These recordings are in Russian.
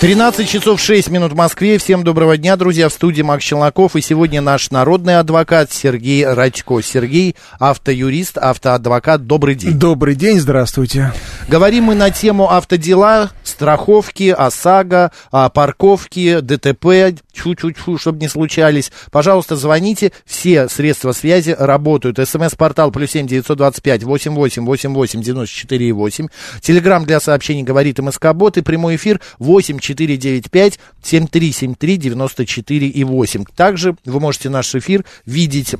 13 часов 6 минут в Москве. Всем доброго дня, друзья. В студии Макс Челноков. И сегодня наш народный адвокат Сергей Радько. Сергей, автоюрист, автоадвокат. Добрый день. Добрый день, здравствуйте. Говорим мы на тему автодела, страховки, ОСАГО, парковки, ДТП, чу-чу-чу, чтобы не случались. Пожалуйста, звоните. Все средства связи работают. СМС-портал плюс семь девятьсот двадцать пять восемь восемь восемь восемь девяносто четыре восемь. Телеграмм для сообщений говорит МСК-бот и прямой эфир восемь 495 7373 94 и 8. Также вы можете наш эфир видеть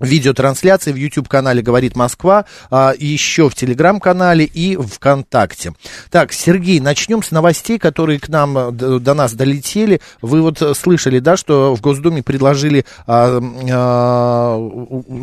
видеотрансляции в YouTube-канале «Говорит Москва», а, еще в Телеграм-канале и ВКонтакте. Так, Сергей, начнем с новостей, которые к нам, э, до нас долетели. Вы вот слышали, да, что в Госдуме предложили а, а,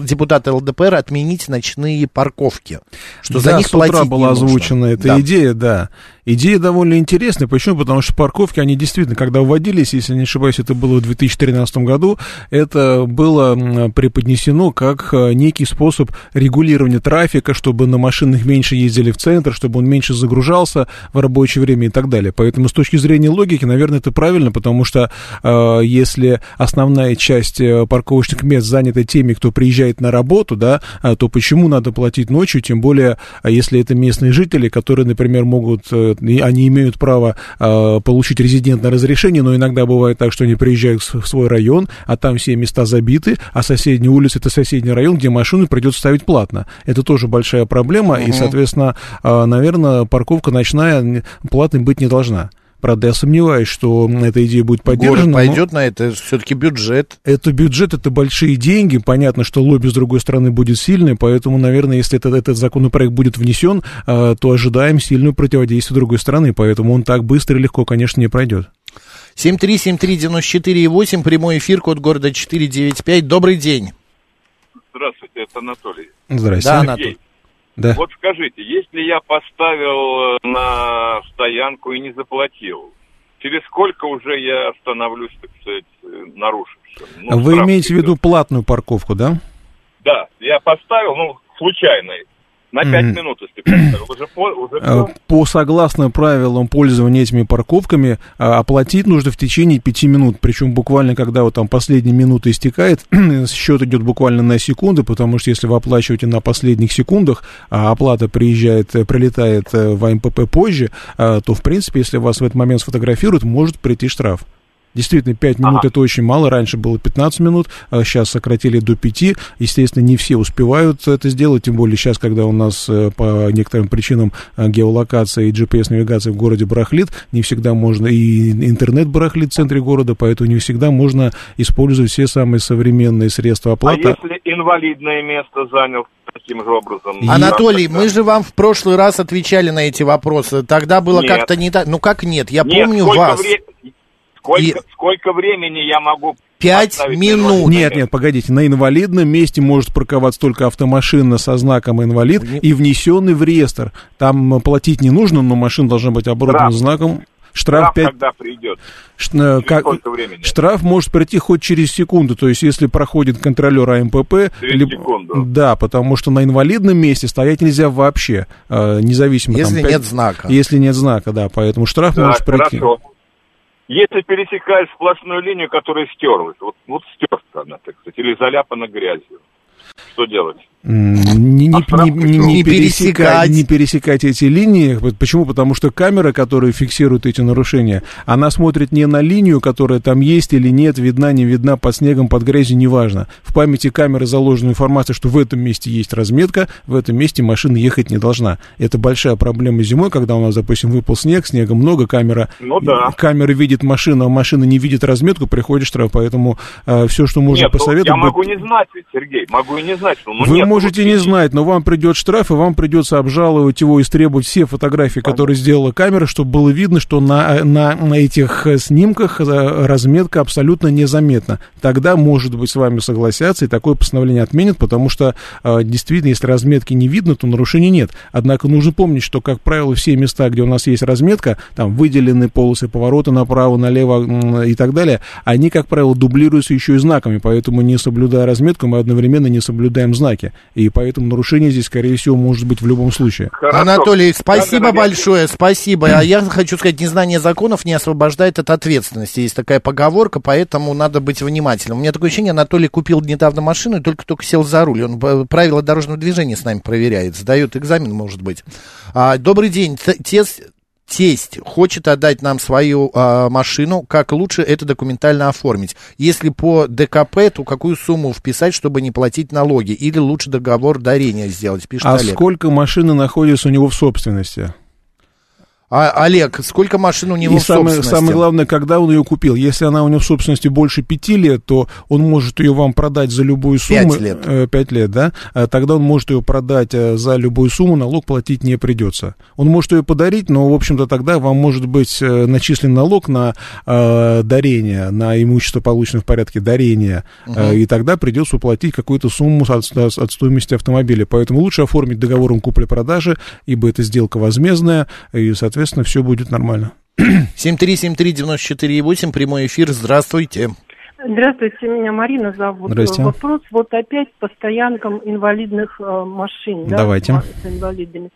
депутаты ЛДПР отменить ночные парковки, что да, за них с утра была нужно. озвучена эта Да. идея, да. Идея довольно интересная. Почему? Потому что парковки, они действительно, когда вводились, если не ошибаюсь, это было в 2013 году, это было преподнесено как э, некий способ регулирования трафика, чтобы на машинах меньше ездили в центр, чтобы он меньше загружался в рабочее время и так далее. Поэтому с точки зрения логики, наверное, это правильно, потому что э, если основная часть э, парковочных мест занята теми, кто приезжает на работу, да, а, то почему надо платить ночью, тем более, если это местные жители, которые, например, могут, и они имеют право э, получить резидентное разрешение, но иногда бывает так, что они приезжают в свой район, а там все места забиты, а соседняя улица это соседний район, где машину придется ставить платно. Это тоже большая проблема, и, соответственно, э, наверное, парковка ночная платной быть не должна. Правда, я сомневаюсь, что эта идея будет поддержана. Город но- пойдет на это, все-таки бюджет. это бюджет, это большие деньги. Понятно, что лобби с другой стороны будет сильный, поэтому, наверное, если этот, этот законопроект будет внесен, э, то ожидаем сильную противодействие другой стороны, поэтому он так быстро и легко, конечно, не пройдет. 7373948, прямой эфир, код города 495. Добрый день. Здравствуйте, это Анатолий. Здрасте. Да, Анатолий. Да. Вот скажите, если я поставил э, на стоянку и не заплатил, через сколько уже я становлюсь, так сказать, э, нарушившим? Ну, Вы имеете в виду платную парковку, да? Да, я поставил, ну, случайно, на пять Мгм. минут, если. Уже, по, уже всё? По согласно правилам пользования этими парковками, а, оплатить нужно в течение пяти минут. Причем буквально, когда вот там последняя минута истекает, счет идет буквально на секунды, потому что если вы оплачиваете на последних секундах, а оплата приезжает, э, прилетает э, в АМПП позже, э, то, в принципе, если вас в этот момент сфотографируют, может прийти штраф. Действительно, 5 минут Ага. это очень мало. Раньше было 15 минут, а сейчас сократили до 5. Естественно, не все успевают это сделать, тем более сейчас, когда у нас э, по некоторым причинам э, геолокация и GPS-навигация в городе барахлит, не всегда можно, и интернет барахлит в центре города, поэтому не всегда можно использовать все самые современные средства А оплаты. если инвалидное место занял таким же образом? Анатолий, Тогда- мы же вам в прошлый раз отвечали на эти вопросы. Тогда было Нет. как-то не так. Ну как нет? Я Нет, помню вас. вре- Сколько, И- сколько времени я могу Пять минут. Нет, нет, погодите, на инвалидном месте может парковаться только автомашина со знаком инвалид и внесенный в реестр. Там платить не нужно, но машина должна быть оборудована Штраф. знаком. Штраф Штраф 5, когда придет? Ш- э, как- сколько времени? Штраф может прийти хоть через секунду, то есть если проходит контролер АМПП... Через секунду. Да, потому что на инвалидном месте стоять нельзя вообще, э, независимо... Если там, пять- нет знака. Если нет знака, да, поэтому штраф Да, может прийти. хорошо. Если пересекаешь сплошную линию, которая стерлась, вот, вот стерта она, так сказать, или заляпана грязью, что делать? Не, не, А не- не- Не пересекать. не пересекать эти линии. Почему? Потому что камера, которая фиксирует эти нарушения, она смотрит не на линию, которая там есть или нет, видна, не видна, под снегом, под грязью, неважно. В памяти камеры заложена информация, что в этом месте есть разметка, в этом месте машина ехать не должна. Это большая проблема зимой, когда у нас, допустим, выпал снег, снега много, камера, Ну да. камера видит машину, а машина не видит разметку, приходит штраф. Поэтому все, что можно Нет, ну, посоветовать... я будет- могу не знать, ведь, Сергей, могу и не знать, что ну, Вы нет можете не знать, но вам придет штраф, и вам придется обжаловать его и истребовать все фотографии, которые сделала камера, чтобы было видно, что на, на, на этих э, снимках э, разметка абсолютно незаметна. Тогда, может быть, с вами согласятся, и такое постановление отменят, потому что э, действительно, если разметки не видно, то нарушений нет. Однако нужно помнить, что, как правило, все места, где у нас есть разметка, там выделены полосы поворота направо, налево и так далее, они, как правило, дублируются еще и знаками, поэтому не соблюдая разметку, мы одновременно не соблюдаем знаки. И поэтому нарушение здесь, скорее всего, может быть в любом случае. Хорошо. Анатолий, спасибо Надо большое, спасибо. А я хочу сказать, незнание законов не освобождает от ответственности. Есть такая поговорка, поэтому надо быть внимательным. У меня такое ощущение, Анатолий купил недавно машину и только-только сел за руль. Он э, правила дорожного движения с нами проверяет, сдает экзамен, может быть. А, добрый день. Тест, тесть хочет отдать нам свою э, машину, как лучше это документально оформить? Если по ДКП, то какую сумму вписать, чтобы не платить налоги? Или лучше договор дарения сделать, пишет а Олег. сколько машины находится у него в собственности? А, Олег, сколько машин у него и в самое, самое главное, когда он ее купил. Если она у него в собственности больше пяти лет, то он может ее вам продать за любую сумму. Пять лет. Э, пять лет, да? А тогда он может ее продать э, за любую сумму, налог платить не придется. Он может ее подарить, но, в общем-то, тогда вам может быть э, начислен налог на э, дарение, на имущество, полученное в порядке дарения. Угу. Э, и тогда придется уплатить какую-то сумму от, от стоимости автомобиля. Поэтому лучше оформить договором купли-продажи, ибо это сделка возмездная, и, соответственно, соответственно, все будет нормально. 7373948, прямой эфир, здравствуйте. Здравствуйте, меня Марина зовут. Здрасте. Вопрос вот опять по стоянкам инвалидных э, машин. Давайте. Да, с инвалидами.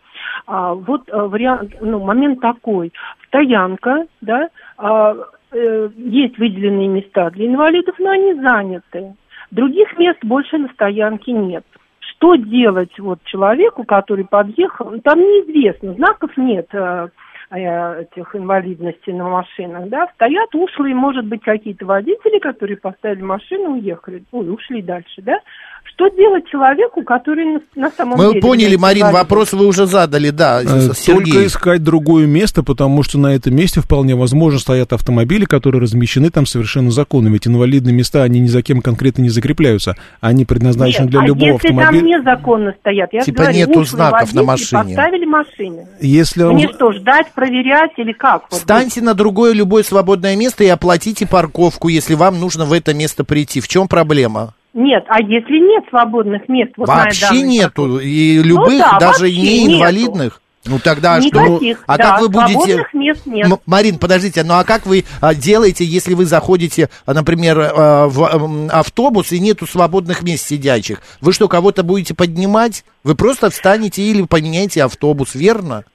А, вот а, вариант, ну, момент такой. Стоянка, да, а, э, есть выделенные места для инвалидов, но они заняты. Других мест больше на стоянке нет что делать вот человеку, который подъехал, там неизвестно, знаков нет, э, Э, этих инвалидностей на машинах, да, стоят ушлые, может быть, какие-то водители, которые поставили машину, уехали, ой, ушли дальше, да, что делать человеку, который на, самом Мы деле... Мы поняли, Марин, инвалид? вопрос вы уже задали, да, э, Сергей. Только искать другое место, потому что на этом месте вполне возможно стоят автомобили, которые размещены там совершенно законно, ведь инвалидные места, они ни за кем конкретно не закрепляются, они предназначены Нет, для а любого если автомобиля. там незаконно стоят, я типа говорю, нету знаков на машине. поставили машины. Если Мне он... что, ждать, проверять или как? Встаньте на другое любое свободное место и оплатите парковку, если вам нужно в это место прийти. В чем проблема? Нет, а если нет свободных мест? Вот вообще нету, и ну любых, ну, да, даже не инвалидных. Ну тогда Никаких, что? А да, как вы будете? Мест нет. М- Марин, подождите, ну а как вы а, делаете, если вы заходите, а, например, а, в а, автобус и нету свободных мест сидячих? Вы что, кого-то будете поднимать? Вы просто встанете или поменяете автобус, верно?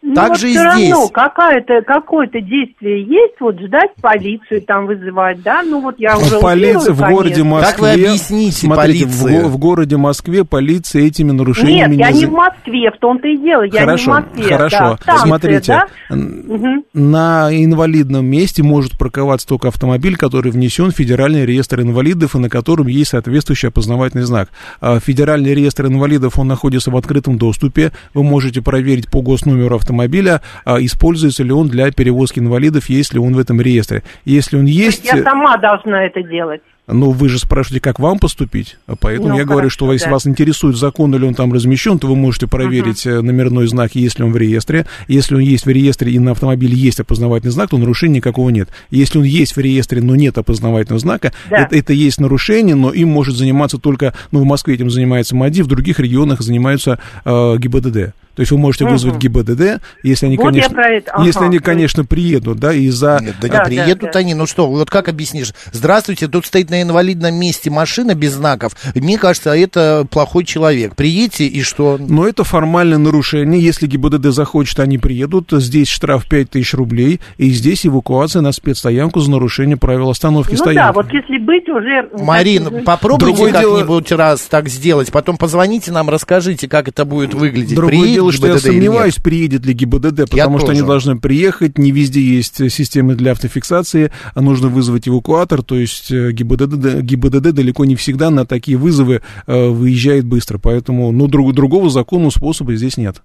Ну, так вот же и все здесь. равно какое-то, какое-то действие есть, вот ждать полицию там вызывать, да? Ну вот я уже Полиция в городе Москве. Как вы объясните смотрите, полиции? В, в городе Москве полиция этими нарушениями... Нет, я не в Москве, в том-то и дело, я хорошо, не в Москве. Хорошо, да, станция, смотрите, да? на инвалидном месте может парковаться только автомобиль, который внесен в Федеральный реестр инвалидов и на котором есть соответствующий опознавательный знак. А Федеральный реестр инвалидов, он находится в открытом доступе, вы можете проверить по госномеру автомобиля, автомобиля, а, используется ли он для перевозки инвалидов, есть ли он в этом реестре. Если он есть... Я сама должна это делать. Ну, вы же спрашиваете, как вам поступить, а поэтому ну, я хорошо, говорю, что если да. вас интересует, законно ли он там размещен, то вы можете проверить uh-huh. номерной знак, если он в реестре. Если он есть в реестре и на автомобиле есть опознавательный знак, то нарушения никакого нет. Если он есть в реестре, но нет опознавательного знака, да. это, это есть нарушение, но им может заниматься только, ну, в Москве этим занимается МАДИ, в других регионах занимаются э, ГИБДД. То есть вы можете угу. вызвать ГИБДД, если они, вот конечно, ага, если они, конечно, приедут, да, из-за... Нет, да, да не приедут да, да. они, ну что, вот как объяснишь? Здравствуйте, тут стоит на инвалидном месте машина без знаков. Мне кажется, это плохой человек. Приедьте и что? Но это формальное нарушение. Если ГИБДД захочет, они приедут. Здесь штраф 5000 рублей, и здесь эвакуация на спецстоянку за нарушение правил остановки ну, стоянки. да, вот если быть уже... Марин, попробуйте как-нибудь дело... раз так сделать, потом позвоните нам, расскажите, как это будет выглядеть. Другое Приедет дело, что я сомневаюсь, приедет ли ГИБДД, потому я что тоже. они должны приехать, не везде есть системы для автофиксации, а нужно вызвать эвакуатор, то есть э, ГИБДД, ГИБДД далеко не всегда на такие вызовы э, выезжает быстро, поэтому, ну, друг, другого законного способа здесь нет.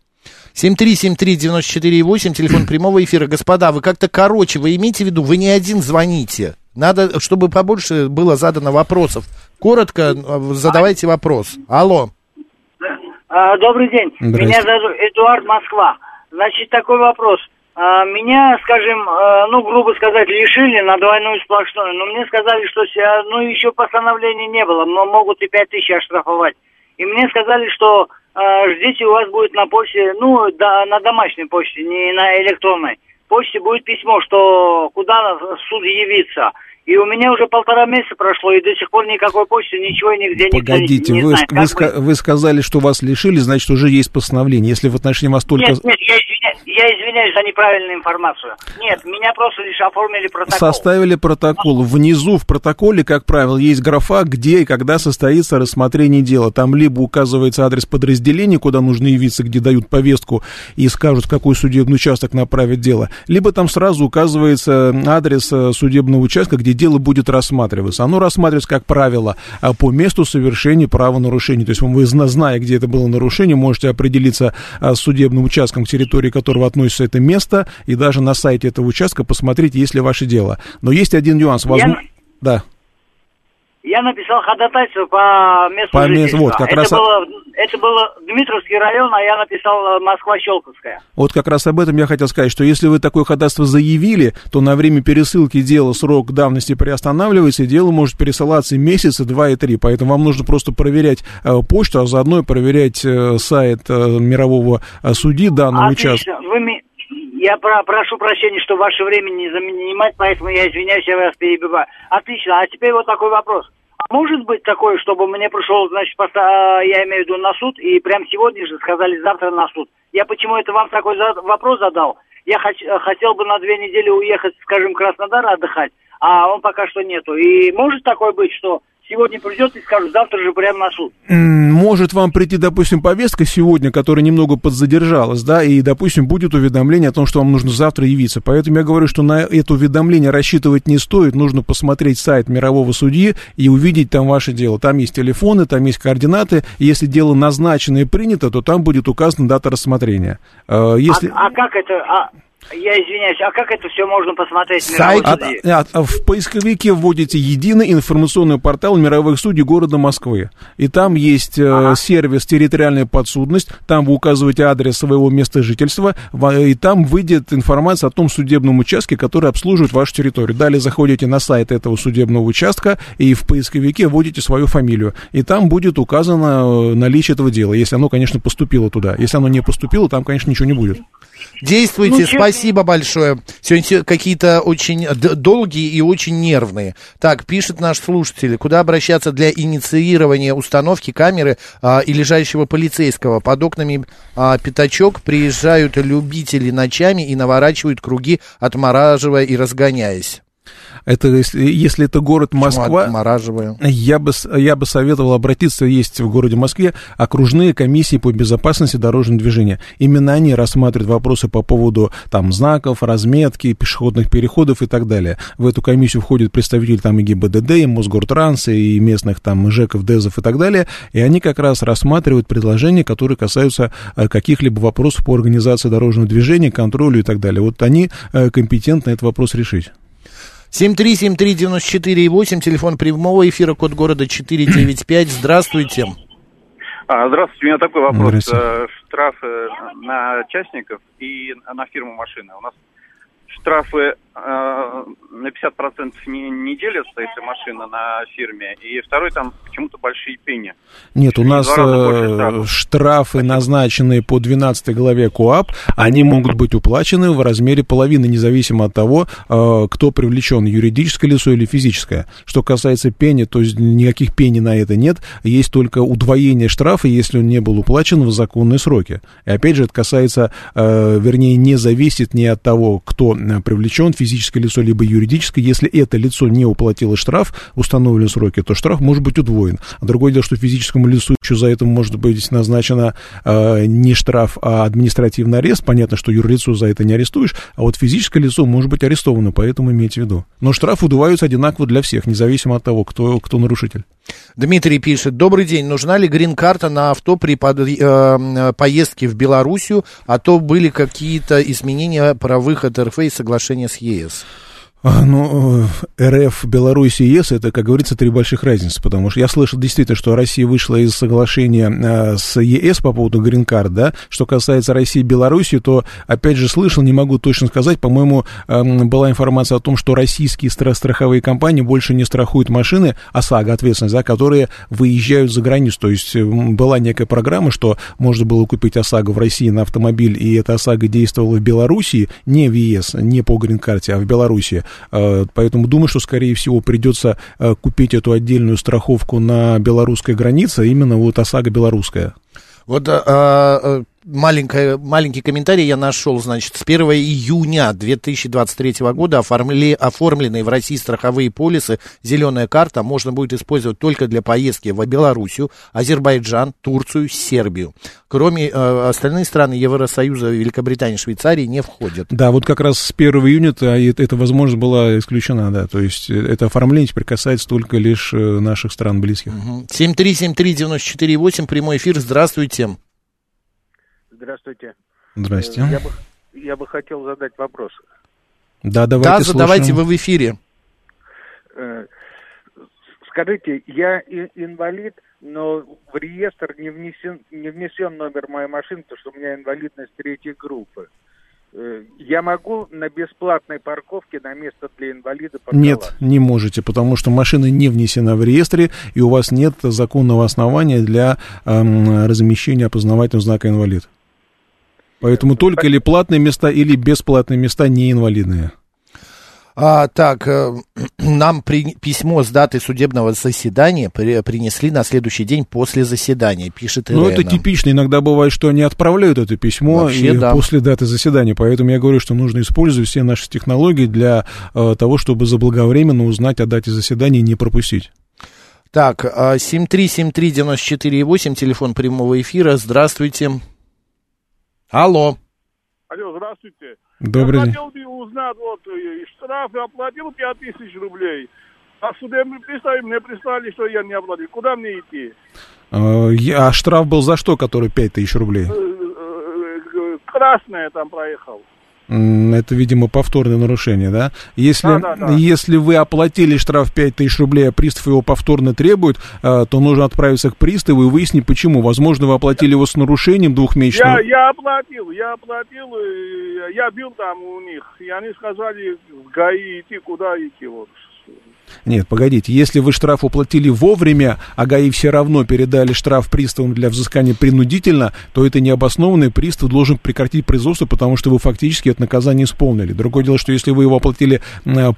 7373948, телефон прямого эфира. Господа, вы как-то короче, вы имеете в виду, вы не один звоните. Надо, чтобы побольше было задано вопросов. Коротко э, задавайте вопрос. Алло. А, добрый день. Здрасте. Меня зовут Эдуард Москва. Значит, такой вопрос. А, меня, скажем, а, ну, грубо сказать, лишили на двойную сплошную. Но мне сказали, что ну, еще постановления не было. но могут и пять тысяч оштрафовать. И мне сказали, что ждите, у вас будет на почте, ну, да, на домашней почте, не на электронной. Почте будет письмо, что куда в суд явиться. И у меня уже полтора месяца прошло, и до сих пор никакой почты, ничего нигде никто не- Погодите, не, вы, знает. вы, ска- вы сказали, что вас лишили, значит, уже есть постановление. Если в отношении вас только... Нет, нет, я я извиняюсь за неправильную информацию. Нет, меня просто лишь оформили протокол. Составили протокол. Внизу в протоколе, как правило, есть графа, где и когда состоится рассмотрение дела. Там либо указывается адрес подразделения, куда нужно явиться, где дают повестку и скажут, в какой судебный участок направить дело, либо там сразу указывается адрес э, судебного участка, где дело будет рассматриваться. Оно рассматривается, как правило, а, по месту совершения правонарушения. То есть вы, зна- зная, где это было нарушение, можете определиться а, с судебным участком, территории которого относится это место, и даже на сайте этого участка посмотреть, есть ли ваше дело. Но есть один нюанс. Возможно... Да. Я написал ходатайство по месту По жительства. вот, как это раз- Было, это было Дмитровский район, а я написал э, Москва-Щелковская. Вот как раз об этом я хотел сказать, что если вы такое ходатайство заявили, то на время пересылки дела срок давности приостанавливается, и дело может пересылаться месяца, два и три. Поэтому вам нужно просто проверять э, почту, а заодно и проверять э, сайт э, мирового э, судьи данного участка. Отлично. Вы ми- Я про- прошу прощения, что ваше время не занимать, поэтому я извиняюсь, я вас перебиваю. Отлично. А теперь вот такой вопрос. А может быть такое, чтобы мне пришел, значит, поста- а, я имею в виду на суд, и прям сегодня же сказали завтра на суд. Я почему это вам такой за- вопрос задал? Я хоч- э, хотел бы на две недели уехать, скажем, в Краснодар отдыхать, а он пока что нету. И может такое быть, что сегодня придет и скажут, завтра же прямо на суд? Может вам прийти, допустим, повестка сегодня, которая немного подзадержалась, да, и, допустим, будет уведомление о том, что вам нужно завтра явиться. Поэтому я говорю, что на это уведомление рассчитывать не стоит. Нужно посмотреть сайт мирового судьи и увидеть там ваше дело. Там есть телефоны, там есть координаты. Если дело назначено и принято, то там будет указана дата рассмотрения. Э, Если... А, а как это... а, я извиняюсь, а как это все можно посмотреть? в Сайт- От- от- в поисковике вводите единый информационный портал мировых судей города Москвы. И там есть э, сервис «Территориальная подсудность», там вы указываете адрес своего места жительства, и там выйдет информация о том судебном участке, который обслуживает вашу территорию. Далее заходите на сайт этого судебного участка и в поисковике вводите свою фамилию. И там будет указано э, наличие этого дела, если оно, конечно, поступило туда. Если оно не поступило, там, конечно, ничего не будет. Действуйте, Ну, честно- спасибо большое. Сегодня какие-то очень долгие и очень нервные. Так, пишет наш слушатель, куда обращаться для инициирования установки камеры а, и лежащего полицейского. Под окнами а, пятачок приезжают любители ночами и наворачивают круги, отмораживая и разгоняясь. Это если, если это город Москва. Я бы, я бы советовал обратиться, есть в городе Москве окружные комиссии по безопасности дорожного движения. Именно они рассматривают вопросы по поводу там, знаков, разметки, пешеходных переходов и так далее. В эту комиссию входят представители там и ГИБДД, и Мосгортранса, и местных там ЖЭКов, ДЭЗов и так далее. И они как раз рассматривают предложения, которые касаются э, каких-либо вопросов по организации дорожного движения, контролю и так далее. Вот они э, компетентны этот вопрос решить. 7373948, телефон прямого эфира, код города 495. Здравствуйте. А, Здравствуйте, у меня такой вопрос. Э, Штрафы на частников и на фирму машины. У нас штрафы на 50% не, не делятся, если машина на фирме, и второй там почему-то большие пени. Нет, у нас э, штрафы, назначенные по 12 главе КОАП, они могут быть уплачены в размере половины, независимо от того, э, кто привлечен, юридическое лицо или физическое. Что касается пени, то есть никаких пени на это нет, есть только удвоение штрафа, если он не был уплачен в законные сроки. И опять же, это касается, э, вернее, не зависит ни от того, кто э, привлечен, физическое лицо либо юридическое. Если это лицо не уплатило штраф в установленные сроки, то штраф может быть удвоен. А другое дело, что физическому лицу еще за это может быть назначено э, не штраф, а административный арест. Понятно, что юрлицо за это не арестуешь, а вот физическое лицо может быть арестовано, поэтому имейте в виду. Но штраф удваиваются одинаково для всех, независимо от того, кто, кто нарушитель. Дмитрий пишет, добрый день, нужна ли грин-карта на авто при под- э, э, поездке в Белоруссию, а то были какие-то изменения про выход РФ и соглашение с ЕС? А, Ну, э, РФ, Беларусь и ЕС, это, как говорится, три больших разницы, потому что я слышал действительно, что Россия вышла из соглашения э, с ЕС по поводу грин-карт, да, что касается России и Беларуси, то, опять же, слышал, не могу точно сказать, по-моему, эм, была информация о том, что российские стра- страховые компании больше не страхуют машины, ОСАГО, ответственность, да, которые выезжают за границу, то есть м, была некая программа, что можно было купить ОСАГО в России на автомобиль, и эта ОСАГО действовала в Беларуси, не в ЕС, не по грин-карте, а в Беларуси, Поэтому думаю, что, скорее всего, придется э, купить эту отдельную страховку на белорусской границе, именно вот ОСАГО белорусская. Вот а, а, маленькая, маленький комментарий я нашел, значит, с 1 июня 2023 года оформили, оформленные в России страховые полисы «Зеленая карта» можно будет использовать только для поездки в Белоруссию, Азербайджан, Турцию, Сербию. Кроме э, остальные страны Евросоюза, Великобритании, Швейцарии не входят. Да, вот как раз с 1 июня-то эта эта возможность была исключена, да, то есть э, это оформление теперь касается только лишь э, наших стран близких. Мгм. 7373948, прямой эфир, здравствуйте. Здравствуйте. Здрасте. Э, Я бы, я бы хотел задать вопрос. Да, давайте да, задавайте, слушаем. вы в эфире. Э, Скажите, я инвалид, но в реестр не внесен, не внесен номер моей машины, потому что у меня инвалидность третьей группы. Э, Я могу на бесплатной парковке на место для инвалида парковаться? Нет, не можете, потому что машина не внесена в реестре, и у вас нет законного основания для эм, размещения опознавательного знака инвалид. Поэтому только или платные места, или бесплатные места не инвалидные. А, так, э, нам при- письмо с датой судебного заседания при- принесли на следующий день после заседания, пишет Ну, Ирена. это типично. Иногда бывает, что они отправляют это письмо Вообще, и да. после даты заседания. Поэтому я говорю, что нужно использовать все наши технологии для э, того, чтобы заблаговременно узнать о дате заседания и не пропустить. Так, а, 7373948, телефон прямого эфира, здравствуйте. Алло. Алло, здравствуйте. Добрый Я день. хотел бы узнать, вот, э, штраф я оплатил 5 тысяч рублей. А судебный пристав мне прислали, что я не оплатил. Куда мне идти? Э, я- А штраф был за что, который 5000 рублей? Э, э, э, Красное там проехал. Это, видимо, повторное нарушение, да? Если, Да, да, да. если вы оплатили штраф 5000 рублей, а пристав его повторно требует, э, то нужно отправиться к приставу и выяснить, почему. Возможно, вы оплатили его с нарушением двухмесячным. Я, я оплатил, я оплатил, я бил там у них. И они сказали, в ГАИ идти, куда идти. Вот. Нет, погодите, если вы штраф уплатили вовремя, а ГАИ все равно передали штраф приставам для взыскания принудительно, то это необоснованный пристав должен прекратить производство, потому что вы фактически это наказание исполнили. Другое дело, что если вы его оплатили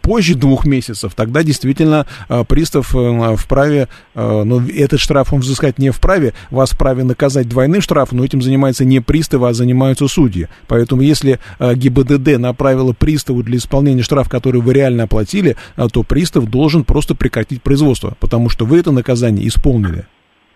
позже двух месяцев, тогда действительно э, пристав э, вправе, э, но этот штраф он взыскать не вправе, вас вправе наказать двойным штрафом, но этим занимается не приставы, а занимаются судьи. Поэтому если э, ГИБДД направила приставу для исполнения штрафа, который вы реально оплатили, то пристав должен просто прекратить производство, потому что вы это наказание исполнили.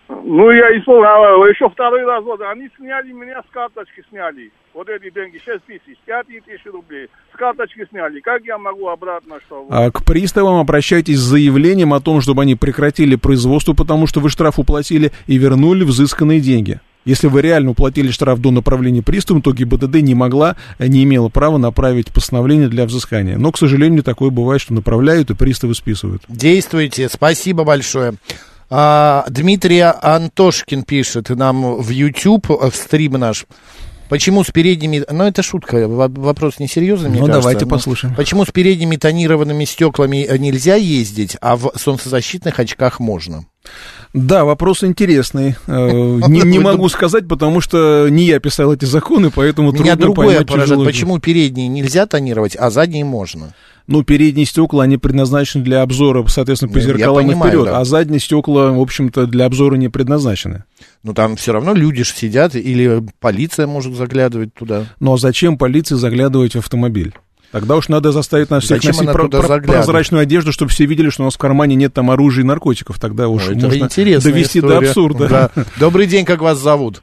Ну, я исполнил, а, еще второй раз, вот, они сняли меня с карточки, сняли. Вот эти деньги, 6 тысяч, 5 тысяч рублей. С карточки сняли. Как я могу обратно, что... А к приставам обращайтесь с заявлением о том, чтобы они прекратили производство, потому что вы штраф уплатили и вернули взысканные деньги. Если вы реально уплатили штраф до направления пристава, то ГИБДД не могла, э, не имела права направить постановление для взыскания. Но, к сожалению, такое бывает, что направляют и приставы списывают. Действуйте, спасибо большое. А, Дмитрий Антошкин пишет нам в YouTube, э, в стрим наш. Почему с передними... Ну, это шутка, во- вопрос несерьезный, мне Ну, кажется. давайте послушаем. Почему с передними тонированными стеклами э, нельзя ездить, а в солнцезащитных очках можно? Да, вопрос интересный. Э, Не, не могу сказать, потому что не я писал эти законы, поэтому Меня трудно другое поймать поражает. Почему передние нельзя тонировать, а задние можно? Ну, передние стекла, они предназначены для обзора, соответственно, по Ну, я зеркалам и понимаю, вперед, да. а задние стекла, в общем-то, для обзора не предназначены. Ну, там все равно люди же сидят, или полиция может заглядывать туда. Ну, а зачем полиции заглядывать в автомобиль? Тогда уж надо заставить нас всех Зачем носить про- про- прозрачную одежду, чтобы все видели, что у нас в кармане нет там оружия и наркотиков. Тогда уж Ой, это можно довести до история. абсурда. Да. Добрый день, как вас зовут?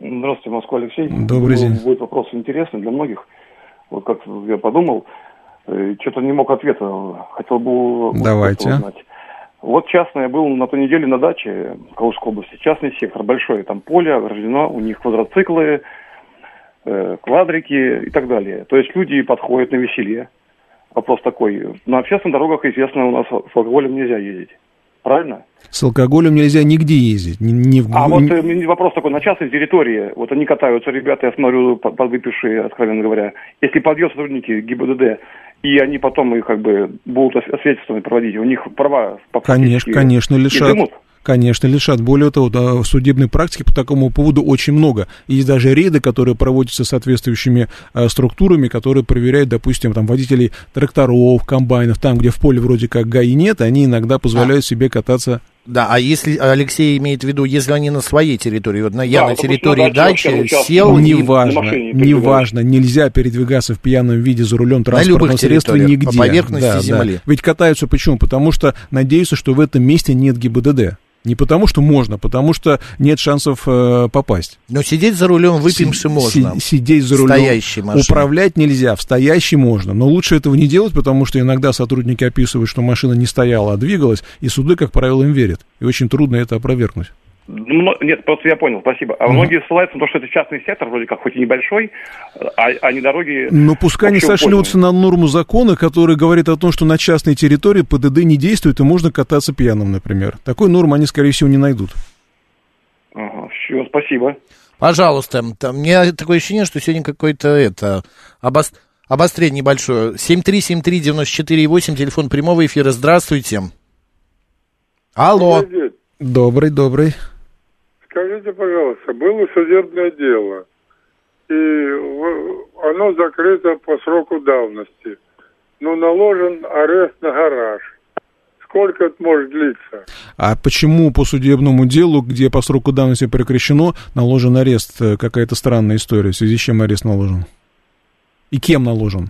Здравствуйте, Москва, Алексей. Добрый Думаю, день. Будет вопрос интересный для многих. Вот как я подумал, что-то не мог ответа. Хотел бы Давайте. узнать. Вот частно я был на той неделе на даче в Калужской области. Частный сектор большой, там поле ограждено, у них квадроциклы, э, квадрики и так далее. То есть люди подходят на веселье. вопрос такой. На общественных дорогах, известно, у нас с алкоголем нельзя ездить. Правильно? С алкоголем нельзя нигде ездить. Ни, ни в... А вот э, вопрос такой, на частной территории, вот они катаются, ребята, я смотрю, подвыпившие, откровенно говоря, если подъезд сотрудники ГИБДД, и они потом их как бы будут освидетельствованы проводить, у них права... Конечно, конечно, лишат. Изымут. Конечно, лишат. Более того, да, судебной практики по такому поводу очень много. Есть даже рейды, которые проводятся соответствующими э, структурами, которые проверяют, допустим, там, водителей тракторов, комбайнов, там, где в поле вроде как ГАИ нет, они иногда позволяют а. себе кататься да, а если Алексей имеет в виду, если они на своей территории, вот на, я да, на территории дачи сел... Неважно, неважно, нельзя передвигаться в пьяном виде за рулем транспортного средства нигде. По поверхности да, земли. Да. Ведь катаются почему? Потому что надеются, что в этом месте нет ГИБДД. Не потому, что можно, потому что нет шансов э, попасть. Но сидеть за рулем выпивши можно. Си- сидеть за рулем. Управлять нельзя, в стоящей можно. Но лучше этого не делать, потому что иногда сотрудники описывают, что машина не стояла, а двигалась, и суды, как правило, им верят. И очень трудно это опровергнуть. Нет, просто я понял, спасибо. А многие ссылаются на то, что это частный сектор, вроде как, хоть и небольшой, а, а не дороги... Ну, пускай не сошлются на норму закона, который говорит о том, что на частной территории ПДД не действует, и можно кататься пьяным, например. Такой нормы они, скорее всего, не найдут. Ага, все, спасибо. Пожалуйста. Там, у меня такое ощущение, что сегодня какое-то это... Обос... Обострение небольшое. 7373948, телефон прямого эфира. Здравствуйте. Алло. Добрый, добрый. Скажите, пожалуйста, было судебное дело, и оно закрыто по сроку давности, но наложен арест на гараж. Сколько это может длиться? А почему по судебному делу, где по сроку давности прекращено, наложен арест? Какая-то странная история. В связи с чем арест наложен? И кем наложен?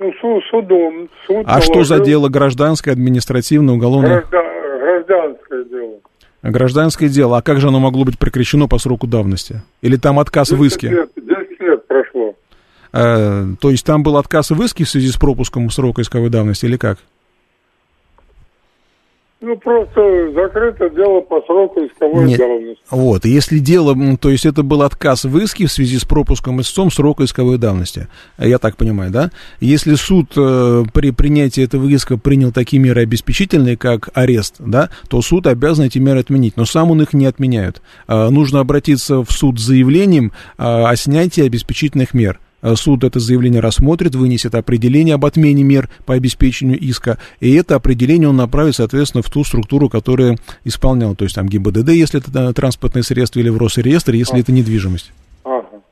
Ну, судом. Суд а наложил... что за дело? Гражданское, административное, уголовное? Граждан... Гражданское дело. Гражданское дело. А как же оно могло быть прекращено по сроку давности? Или там отказ в иске? Лет, 10 лет прошло. Э, то есть там был отказ в иске в связи с пропуском срока исковой давности или как? Ну, просто закрыто дело по сроку исковой Нет. давности. Вот, если дело, то есть это был отказ в иске в связи с пропуском истцом срока исковой давности, я так понимаю, да? Если суд э, при принятии этого иска принял такие меры обеспечительные, как арест, да, то суд обязан эти меры отменить, но сам он их не отменяет. Э, нужно обратиться в суд с заявлением э, о снятии обеспечительных мер. Э, суд это заявление рассмотрит, вынесет определение об отмене мер по обеспечению иска, и это определение он направит, соответственно, в ту структуру, которая исполняла, то есть там ГИБДД, если это транспортное средство, или в Росреестр, если а. это недвижимость.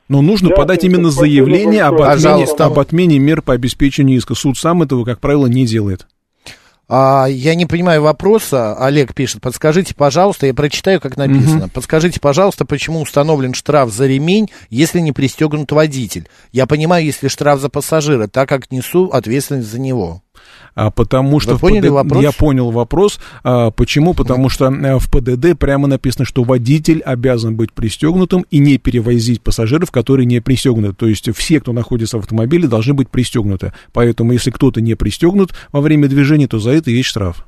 Но нужно Я подать именно заявление об отмене, об отмене мер по обеспечению иска. Суд сам этого, как правило, не делает. А, я не понимаю вопроса. Олег пишет, подскажите, пожалуйста, я прочитаю, как написано. Угу. Подскажите, пожалуйста, почему установлен штраф за ремень, если не пристегнут водитель? Я понимаю, если штраф за пассажира, так как несу ответственность за него потому что... Вы поняли ПД... вопрос? Я понял вопрос. А, почему? Потому что э, в ПДД прямо написано, что водитель обязан быть пристегнутым и не перевозить пассажиров, которые не пристегнуты. То есть все, кто находится в автомобиле, должны быть пристегнуты. Поэтому если кто-то не пристегнут во время движения, то за это есть штраф.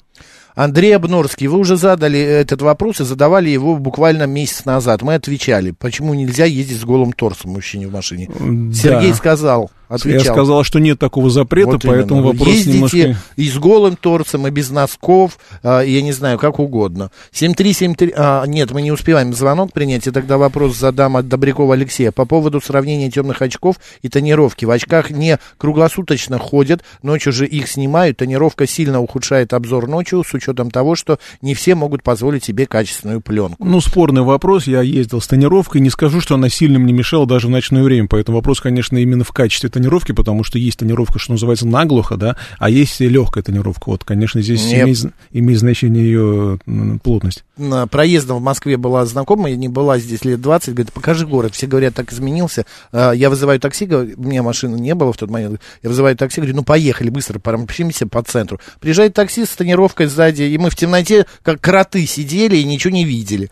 Андрей Обнорский, вы уже задали этот вопрос и задавали его буквально месяц назад. Мы отвечали, почему нельзя ездить с голым торсом мужчине в машине. Да. Сергей сказал, отвечал. Я сказал, что нет такого запрета, вот поэтому именно. вопрос Ездите немножко... и с голым торцем, и без носков, а, я не знаю, как угодно. 7373... А, нет, мы не успеваем звонок принять, и тогда вопрос задам от Добрякова Алексея. По поводу сравнения темных очков и тонировки. В очках не круглосуточно ходят, ночью же их снимают. Тонировка сильно ухудшает обзор ночью, с учетом того, что не все могут позволить себе качественную пленку. Ну, спорный вопрос. Я ездил с тонировкой. Не скажу, что она сильно мне мешала даже в ночное время. Поэтому вопрос, конечно, именно в качестве тонировки, потому что есть тонировка, что называется, наглухо, да, а есть легкая тонировка. Вот, конечно, здесь имеет, имеет значение ее плотность. Проездом в Москве была знакомая, не была здесь лет 20, говорит, покажи город. Все говорят, так изменился. А, я вызываю такси, у меня машины не было в тот момент. Я вызываю такси, говорю, ну поехали быстро, промчимся по центру. Приезжает такси с тонировкой сзади, и мы в темноте, как кроты, сидели и ничего не видели.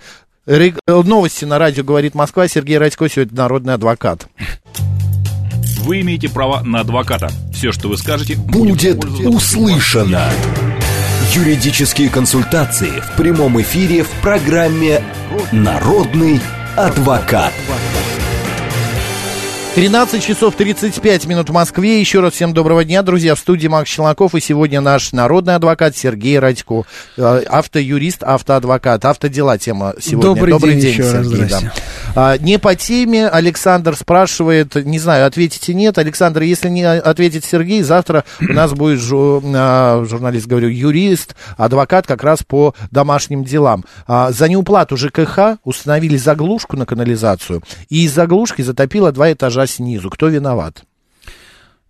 Новости на радио «Говорит Москва». Сергей Радько, сегодня народный адвокат. Вы имеете право на адвоката. Все, что вы скажете, будет, будет услышано. Юридические консультации в прямом эфире в программе «Народный адвокат». 13 часов 35 минут в Москве. Еще раз всем доброго дня, друзья. В студии Макс Челноков. И сегодня наш народный адвокат Сергей Радько. Э, Автоюрист, автоадвокат. Автодела тема сегодня. Добрый, добрый день, день, еще раз, Сергей. да. А, не по теме. Александр спрашивает, не знаю, ответите нет. Александр, если не ответит Сергей, завтра у нас будет жу- а, журналист, говорю, юрист, адвокат как раз по домашним делам. А, за неуплату ЖКХ установили заглушку на канализацию. И из заглушки затопило два этажа снизу. Кто виноват?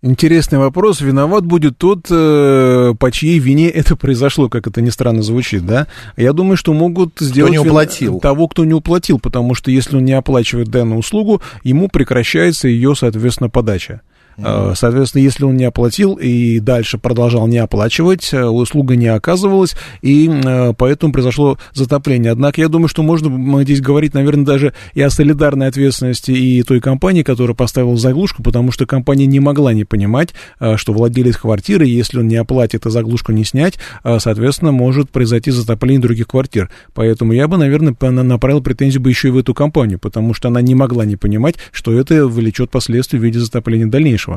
Интересный вопрос. Виноват будет тот, э, по чьей вине это произошло, как это ни странно звучит, да? Я думаю, что могут сделать... не вин- уплатил. Того, кто не уплатил, потому что если он не оплачивает данную услугу, ему прекращается ее, соответственно, подача. Э, Соответственно, если он не оплатил и дальше продолжал не оплачивать, э, услуга не оказывалась, и э, поэтому произошло затопление. Однако я думаю, что можно здесь говорить, наверное, даже и о солидарной ответственности и той компании, которая поставила заглушку, потому что компания не могла не понимать, что владелец квартиры, если он не оплатит и заглушку не снять, соответственно, может произойти затопление других квартир. Поэтому я бы, наверное, направил претензию бы еще и в эту компанию, потому что она не могла не понимать, что это влечет последствия в виде затопления дальнейшего.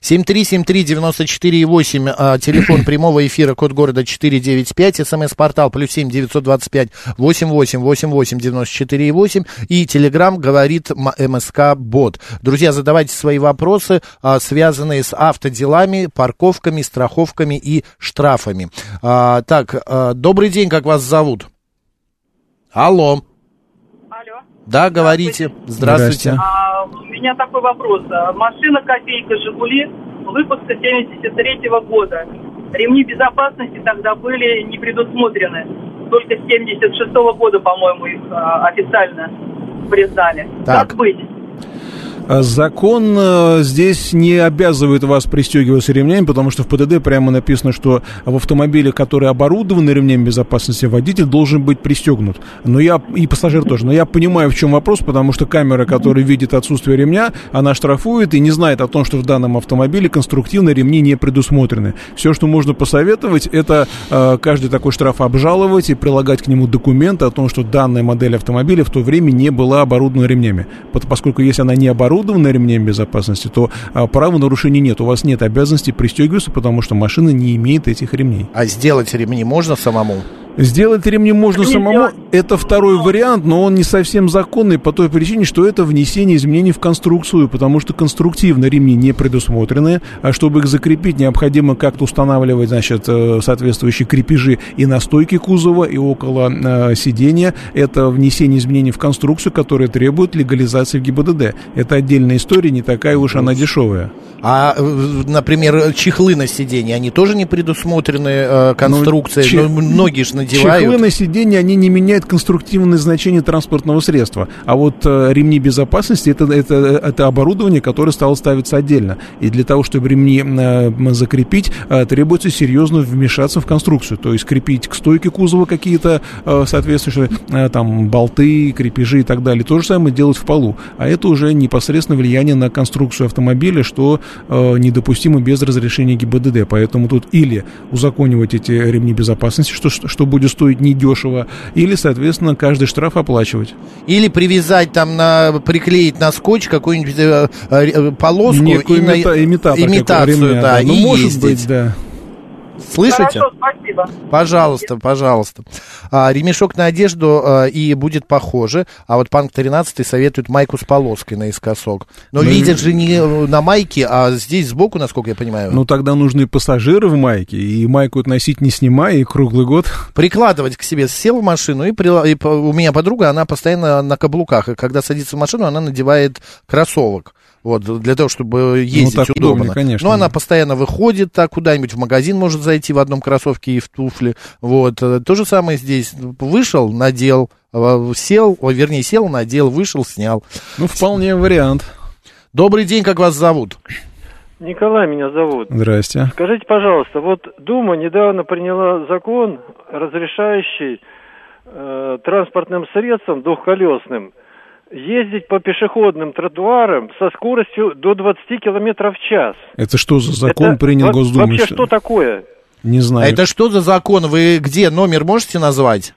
7373948, а, телефон прямого эфира, код города 495, смс-портал плюс 7 925 88 88 94 8 и телеграмм говорит МСК Бот. Друзья, задавайте свои вопросы, а, связанные с автоделами, парковками, страховками и штрафами. А, так, добрый день, как вас зовут? Алло. Алло. Да, говорите. Здравствуйте. У меня такой вопрос. А, Машина «Копейка Жигули» выпуска 73 года. Ремни безопасности тогда были не предусмотрены. Только с 76 года, по-моему, их а, официально признали. Так. Как быть? А Закон э, здесь не обязывает вас пристегиваться ремнями, потому что в ПДД прямо написано, что в автомобилях, которые оборудованы ремнем безопасности, водитель должен быть пристегнут. Но я и пассажир тоже. Но я понимаю, в чем вопрос, потому что камера, которая видит отсутствие ремня, она штрафует и не знает о том, что в данном автомобиле конструктивно ремни не предусмотрены. Все, что можно посоветовать, это э, каждый такой штраф обжаловать и прилагать к нему документы о том, что данная модель автомобиля в то время не была оборудована ремнями. Поскольку если она не оборудована ремнем безопасности, то а, правонарушений нет. У вас нет обязанности пристегиваться, потому что машина не имеет этих ремней. А сделать ремни можно самому? Сделать ремни можно самому. Это второй вариант, но он не совсем законный по той причине, что это внесение изменений в конструкцию, потому что конструктивно ремни не предусмотрены, а чтобы их закрепить, необходимо как-то устанавливать, значит, э, соответствующие крепежи и на стойке кузова, и около э, сидения. Это внесение изменений в конструкцию, которая требует легализации в ГИБДД. Это отдельная история, не такая уж она дешевая. А, э, например, чехлы на сиденье, они тоже не предусмотрены э, конструкцией? че- Ну, многие же надевают. Чехлы на сиденье, они не меняют конструктивное значение транспортного средства. А вот э, ремни безопасности это, это, это оборудование, которое стало ставиться отдельно. И для того, чтобы ремни э, закрепить, э, требуется серьезно вмешаться в конструкцию. То есть крепить к стойке кузова какие-то э, соответствующие э, там болты, крепежи и так далее. То же самое делать в полу. А это уже непосредственно влияние на конструкцию автомобиля, что э, недопустимо без разрешения ГИБДД. Поэтому тут или узаконивать эти ремни безопасности, что, что будет стоить недешево, или, соответственно, каждый штраф оплачивать. Или привязать там, на, приклеить на скотч какую-нибудь э, э, полоску Некую и имита- имитацию, какой- ремня, да, да. и Ну, может ездить. быть, да. Слышите? Хорошо, спасибо. Пожалуйста, пожалуйста. А, ремешок на одежду а, и будет похоже, а вот панк 13 советует майку с полоской наискосок. Но Ну, видят же не э, на майке, а здесь сбоку, насколько я понимаю. Ну, тогда нужны пассажиры в майке, и майку носить не снимая, и круглый год. Прикладывать к себе, сел в машину, и, прила- и у меня подруга, она постоянно на каблуках, и когда садится в машину, она надевает кроссовок. Вот, для того, чтобы ездить Ну, так удобно. удобнее, конечно. Но она постоянно выходит так куда-нибудь в магазин, может зайти в одном кроссовке и в туфле. Вот. э, То же самое здесь. Вышел, надел, э, сел, ой, вернее, сел, надел, вышел, снял. Ну, вполне вариант. Добрый день, как вас зовут? Николай меня зовут. Здрасте. Скажите, пожалуйста, вот Дума недавно приняла закон, разрешающий э, транспортным средствам двухколесным ездить по пешеходным тротуарам со скоростью до 20 километров в час. Это что за закон Это принял во- Госдумой? Вообще, что такое? Не А знаю. это что за закон? Вы где? Номер можете назвать?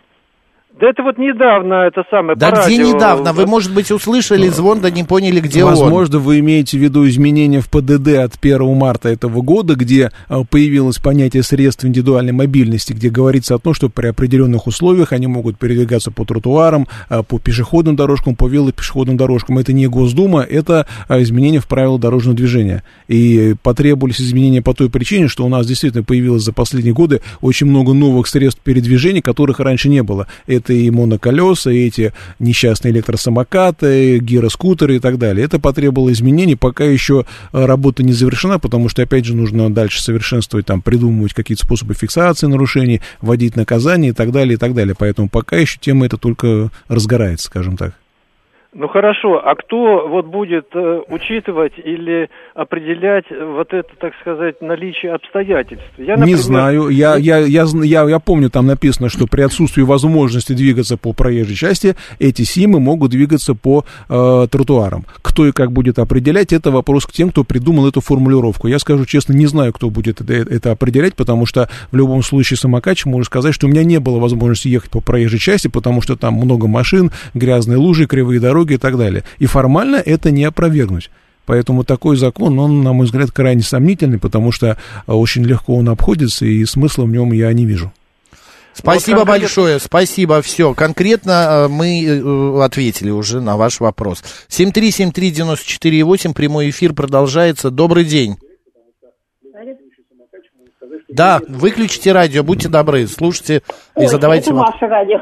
Да это вот недавно это самое Да где радио- недавно? Вы, может быть, услышали звон, да не поняли, где он. Возможно, вы имеете в виду изменения в ПДД от 1 марта этого года, где а, появилось понятие средств индивидуальной мобильности, где говорится о том, что при определенных условиях они могут передвигаться по тротуарам, а, по пешеходным дорожкам, по велопешеходным дорожкам. Это не Госдума, это а, изменения в правила дорожного движения. И потребовались изменения по той причине, что у нас действительно появилось за последние годы очень много новых средств передвижения, которых раньше не было. Это и моноколеса, и эти несчастные электросамокаты, гироскутеры и так далее. Это потребовало изменений, пока еще э, работа не завершена, потому что, опять же, нужно дальше совершенствовать, там, придумывать какие-то способы фиксации нарушений, вводить наказания и так далее, и так далее. Поэтому пока еще тема эта только разгорается, скажем так. Ну хорошо, а кто вот будет э, учитывать или определять вот это, так сказать, наличие обстоятельств? Я, Не знаю, я, я, я, я, я помню, там написано, что при отсутствии возможности двигаться по проезжей части, эти СИМы могут двигаться по э, тротуарам. Кто и как будет определять, это вопрос к тем, кто придумал эту формулировку. Я скажу честно, не знаю, кто будет это, это определять, потому что в любом случае самокатчик может сказать, что у меня не было возможности ехать по проезжей части, потому что там много машин, грязные лужи, кривые дороги и так далее. И формально это не опровергнуть. Поэтому такой закон, он, на мой взгляд, крайне сомнительный, потому что а, очень легко он обходится, и смысла в нем я не вижу. Спасибо большое, спасибо, все. Конкретно э, мы э, ответили уже на ваш вопрос. 7373948, прямой эфир продолжается. Добрый день. Да, выключите радио, будьте добры, слушайте и Ой, задавайте это ваше радио.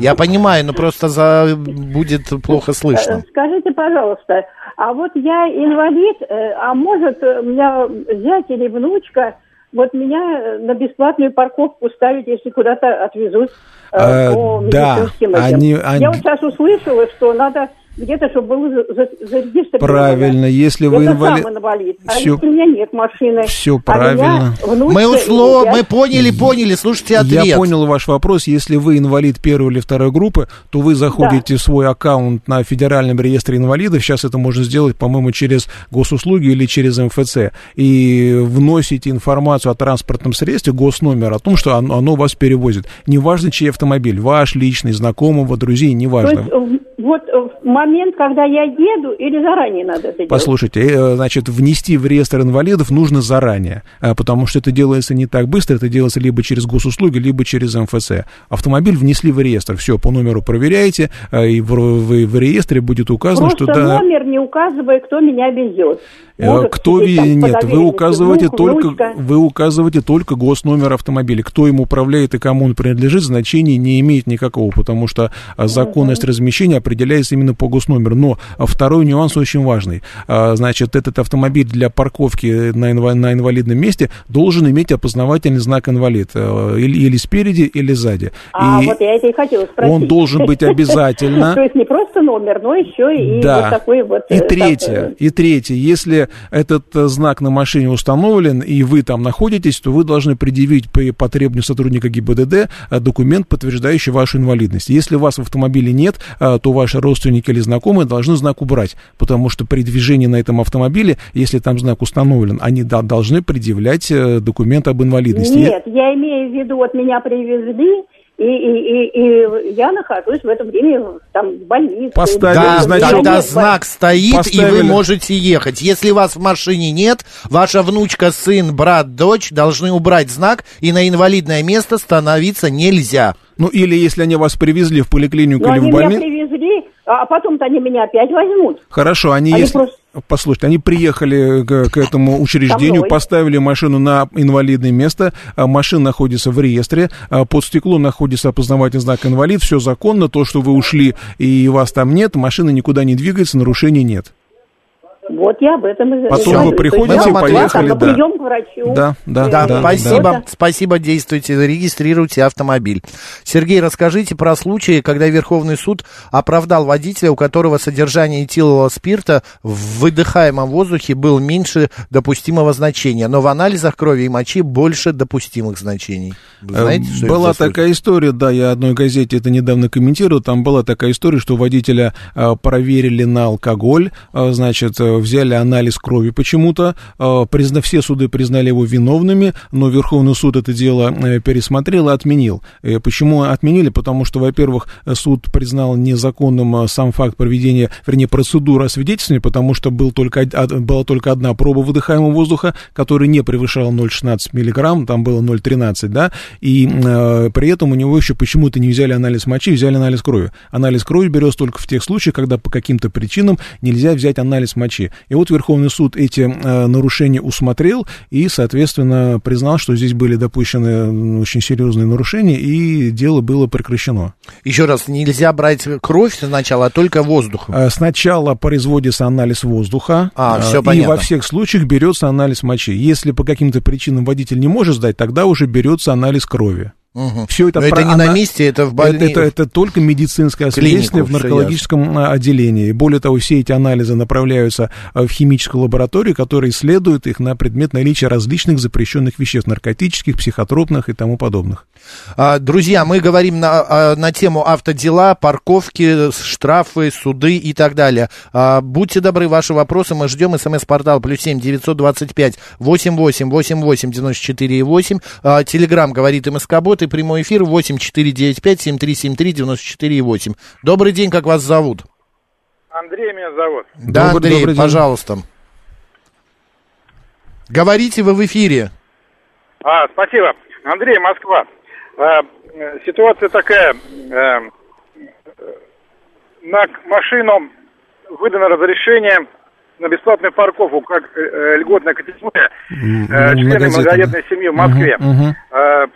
Я понимаю, но просто за... будет плохо слышно. Э, Скажите, пожалуйста, а вот я инвалид, э, а может э, у меня зять или внучка вот меня на бесплатную парковку ставить, если куда-то отвезут Э, по да, медицинским этим? они- они- Я вот сейчас услышала, что надо где-то, чтобы был за- за- зарегистрировано. Правильно, если вы инвалид- сам инвалид. А Всё- если у меня нет машины? всё а меня правильно. внучка Мы услов... мы поняли, поняли, слушайте ответ. Я понял ваш вопрос. Если вы инвалид первой или второй группы, то вы заходите в свой аккаунт на Федеральном реестре инвалидов. Сейчас это можно сделать, по-моему, через госуслуги или через МФЦ. И вносите информацию о транспортном средстве, госномер, о том, что оно, оно вас перевозит. Неважно, чей автомобиль, ваш личный, знакомого, друзей, То неважно. есть э, вот э, в момент, когда я еду, или заранее надо это делать? Послушайте, э, значит, внести в реестр инвалидов нужно заранее, э, потому что это делается не так быстро, это делается либо через госуслуги, либо через МФЦ. Автомобиль внесли в реестр, все, по номеру проверяете, и в, в- в реестре будет указано, Просто что да, номер не указывает, кто меня везет. Может, кто сидеть там нет, вы указываете внук, только внучка. вы указываете только госномер автомобиля, кто им управляет и кому он принадлежит, значения не имеет никакого, потому что законность размещения определяется именно по госномеру. Но а, второй нюанс очень важный. А, Значит, этот автомобиль для парковки на, инва- на инвалидном месте должен иметь опознавательный знак инвалид э, или, или спереди, или сзади. А И вот я это и хотела спросить. он должен быть обязательно. То есть не просто номер, но еще и вот такой вот... И э, третье, и третье, если этот э, знак на машине установлен, и вы там находитесь, то вы должны предъявить по, требованию сотрудника ГИБДД э, документ, подтверждающий вашу инвалидность. Если у вас в автомобиле нет, то ваши родственники или знакомые должны знак убрать, потому что при движении на этом автомобиле, если там знак установлен, они должны предъявлять э, документ об инвалидности. Нет, я имею в виду, вот меня привезли, и, и, и, и я нахожусь в это время там в больнице. Поставили Да, значок. тогда знак стоит, и вы Поставили. можете ехать. Если вас в машине нет, ваша внучка, сын, брат, дочь должны убрать знак, и на инвалидное место становиться нельзя. Ну или если они вас привезли в поликлинику Но или они в меня больницу. привезли, а потом-то они меня опять возьмут. Хорошо, они, Они если... просто- Послушайте, они приехали к, к этому учреждению, поставили машину на инвалидное место, а машина находится в реестре, а под стеклом находится опознавательный знак инвалид, все законно, то, что вы ушли и вас там нет, машина никуда не двигается, нарушений нет. Вот я об этом и Потом говорю. вы приходите, я поехали, могла да. на прием к врачу. Да, да, Э, Да, да, спасибо, да. спасибо, действуйте, регистрируйте автомобиль. Сергей, расскажите про случаи, когда Верховный суд оправдал водителя, у которого содержание этилового спирта в выдыхаемом воздухе было меньше допустимого значения, но в анализах крови и мочи больше допустимых значений. Вы знаете, что это была случай? такая история, да, я одной газете это недавно комментировал, там была такая история, что водителя э, проверили на алкоголь, э, значит, э, взяли анализ крови почему-то, э, призна, все суды признали его виновными, но Верховный суд это дело э, пересмотрел и отменил. Э, почему отменили? Потому что, во-первых, суд признал незаконным э, сам факт проведения, вернее, процедуры освидетельствования, потому что был только, была только одна проба выдыхаемого воздуха, который не превышал 0,16 миллиграмм, там было 0,13, да, и э, при этом у него еще почему-то не взяли анализ мочи, взяли анализ крови. Анализ крови берется только в тех случаях, когда по каким-то причинам нельзя взять анализ мочи. И вот Верховный суд эти э, нарушения усмотрел и, соответственно, признал, что здесь были допущены очень серьезные нарушения, и дело было прекращено. Еще раз, нельзя брать кровь сначала, а только воздух. Э, Сначала производится анализ воздуха, А, э, всё и понятно. во всех случаях берется анализ мочи. Если по каким-то причинам водитель не может сдать, тогда уже берется анализ крови. Мгм. Все это, Но это про- не на ана- месте, это в это, больнице. это, это только медицинское Клинику, освидетельствование в наркологическом а, отделении. Более того, все эти анализы направляются а, в химическую лабораторию, которая исследует их на предмет наличия различных запрещенных веществ, наркотических, психотропных и тому подобных. А, Друзья, мы говорим на, на тему автодела, парковки, штрафы, суды и так далее. Будьте добры, ваши вопросы мы ждем. СМС-портал плюс семь девятьсот двадцать пять восемь восемь восемь восемь девяносто четыре восемь. Телеграмм говорит МСК-бот и прямой эфир восемь четыре девять пять семь три семь три девяносто четыре и восемь. Добрый день, как вас зовут? Андрей меня зовут. Да, Андрей, пожалуйста. Говорите вы в эфире. А, спасибо. Андрей, Москва. А, э, ситуация такая. э, э, на машину выдано разрешение на бесплатную парковку, как э, льготная категория, э, члены многодетной семьи в Москве. Мгм. Э, э,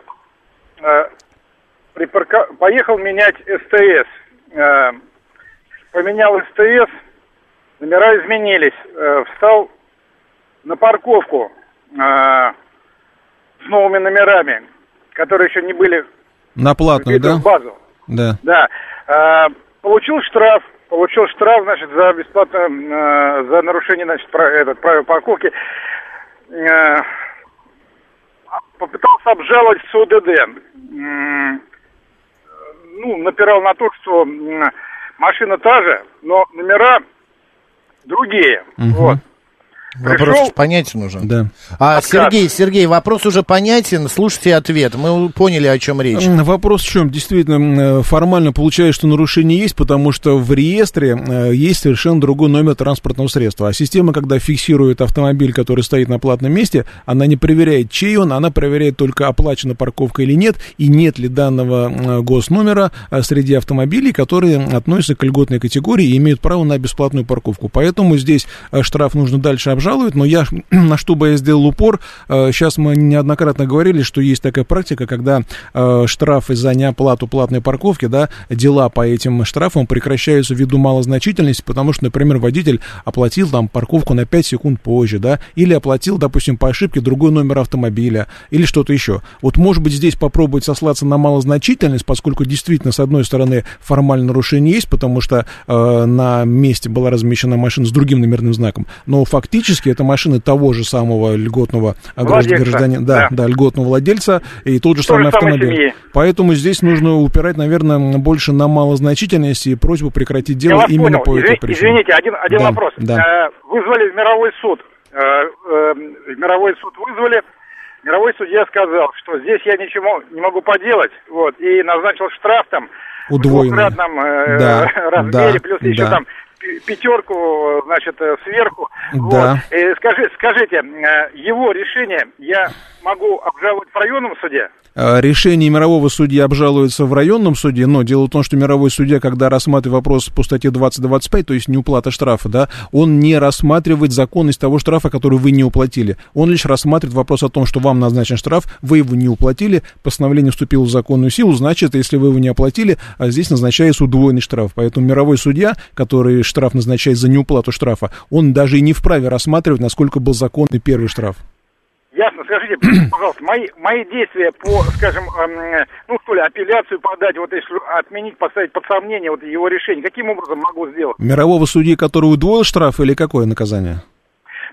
припарка- Поехал менять СТС. Э, Поменял СТС, номера изменились. Э, Встал на парковку э, с новыми номерами, которые еще не были На платную, да? в базу. Да. Да. Э, получил штраф, получил штраф, значит, за бесплатно, э, за нарушение, значит, про- этот, правил парковки. Попытался обжаловать в СУДД. Ну, напирал на то, что машина та же, но номера другие. Вот. Вопрос Пришел- понятен уже. Да. А, Отказ. Сергей, Сергей, вопрос уже понятен. Слушайте ответ. Мы поняли, о чем речь. Вопрос в чем? Действительно, э, формально получается, что нарушение есть, потому что в реестре э, есть совершенно другой номер транспортного средства. А система, когда фиксирует автомобиль, который стоит на платном месте, она не проверяет, чей он, она проверяет только оплачена парковка или нет, и нет ли данного э, госномера среди автомобилей, которые относятся к льготной категории и имеют право на бесплатную парковку. Поэтому здесь штраф нужно дальше обжаловать, но я, на что бы я сделал упор, э, сейчас мы неоднократно говорили, что есть такая практика, когда э, штрафы за неоплату платной парковки, да, дела по этим штрафам прекращаются ввиду малозначительности, потому что, например, водитель оплатил там парковку на 5 секунд позже, да, или оплатил, допустим, по ошибке другой номер автомобиля, или что-то еще. Вот, может быть, здесь попробовать сослаться на малозначительность, поскольку действительно, с одной стороны, формально нарушение есть, потому что э, на месте была размещена машина с другим номерным знаком, но фактически это машины того же самого льготного э, Владельца, гражданина, да, да. да, льготного владельца и тот же самый же автомобиль. семьи. Поэтому здесь нужно упирать, наверное, больше на малозначительность и просьбу прекратить дело именно понял. по этой Изви- причине. Извините, один, один Да, вопрос. да. Э, вызвали в мировой суд. Э, э, в мировой суд вызвали. Мировой судья сказал, что здесь я ничего не могу поделать. Вот, и назначил штраф там в Удвоенный. двухкратном э, Да, размере, да, плюс еще да. там пятерку, значит, э, сверху. Да. Вот. И скажи, скажите, э, его решение я могу обжаловать в районном суде? Э, Решение мирового судьи обжалуется в районном суде, но дело в том, что мировой судья, когда рассматривает вопрос по статье 2025, то есть неуплата штрафа, да, он не рассматривает законность того штрафа, который вы не уплатили. Он лишь рассматривает вопрос о том, что вам назначен штраф, вы его не уплатили, постановление вступило в законную силу, значит, если вы его не оплатили, а здесь назначается удвоенный штраф. Поэтому мировой судья, который штраф назначает за неуплату штрафа, он даже и не вправе рассматривать, насколько был законный первый штраф. Ясно. Скажите, пожалуйста, мои, мои действия по, скажем, эм, ну что ли, апелляцию подать, вот если отменить, поставить под сомнение вот его решение, каким образом могу сделать? Мирового судьи, который удвоил штраф или какое наказание?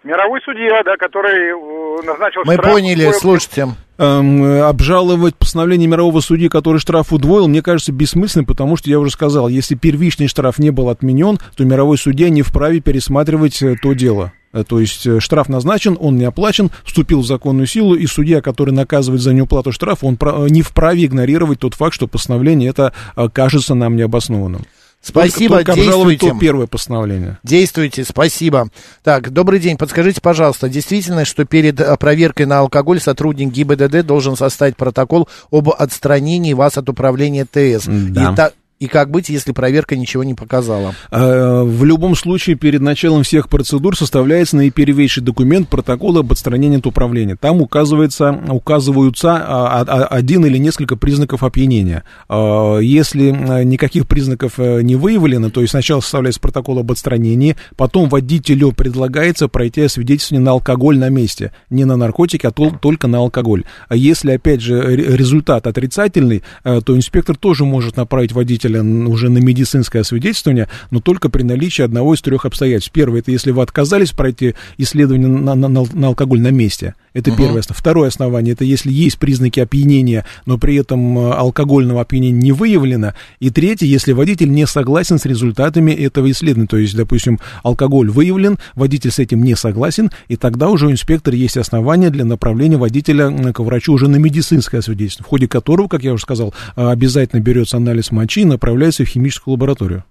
мировой судья, да, который э, назначил Мы штраф, поняли, удвоил- слушайте. Эм, обжаловать постановление мирового судьи, который штраф удвоил, мне кажется бессмысленно, потому что я уже сказал, если первичный штраф не был отменен, то мировой судья не вправе пересматривать э, то дело. Э, То есть э, штраф назначен, он не оплачен, вступил в законную силу, и судья, который наказывает за неуплату штрафа, он э, не вправе игнорировать тот факт, что постановление это кажется нам необоснованным. Спасибо, только, только действуйте. то первое постановление. Действуйте, спасибо. Так, добрый день. Подскажите, пожалуйста, действительно, что перед проверкой на алкоголь сотрудник ГИБДД должен составить протокол об отстранении вас от управления ТС? Да. И, та- и как быть, если проверка ничего не показала? Э, В любом случае, перед началом всех процедур составляется наипервейший документ протокола об отстранении от управления. Там указывается, указываются а, а, один или несколько признаков опьянения. Э, Если э, никаких признаков не выявлено, то есть сначала составляется протокол об отстранении, потом водителю предлагается пройти освидетельствование на алкоголь на месте. Не на наркотики, а тол- только на алкоголь. А если, опять же, ре- результат отрицательный, то инспектор тоже может направить водителя н- уже на медицинское освидетельствование, но только при наличии одного из трех обстоятельств. Первое, это если вы отказались пройти исследование на, на- на- на алкоголь на месте. Это Мгм. первое. основание. Второе основание, это если есть признаки опьянения, но при этом э, алкогольного опьянения не выявлено. И третье, если водитель не согласен с результатами этого исследования. То есть, допустим, алкоголь выявлен, водитель с этим не согласен, и тогда уже у инспектора есть основания для направления водителя к врачу уже на медицинское свидетельство, в ходе которого, как я уже сказал, э, обязательно берется анализ мочи и направляется в химическую лабораторию.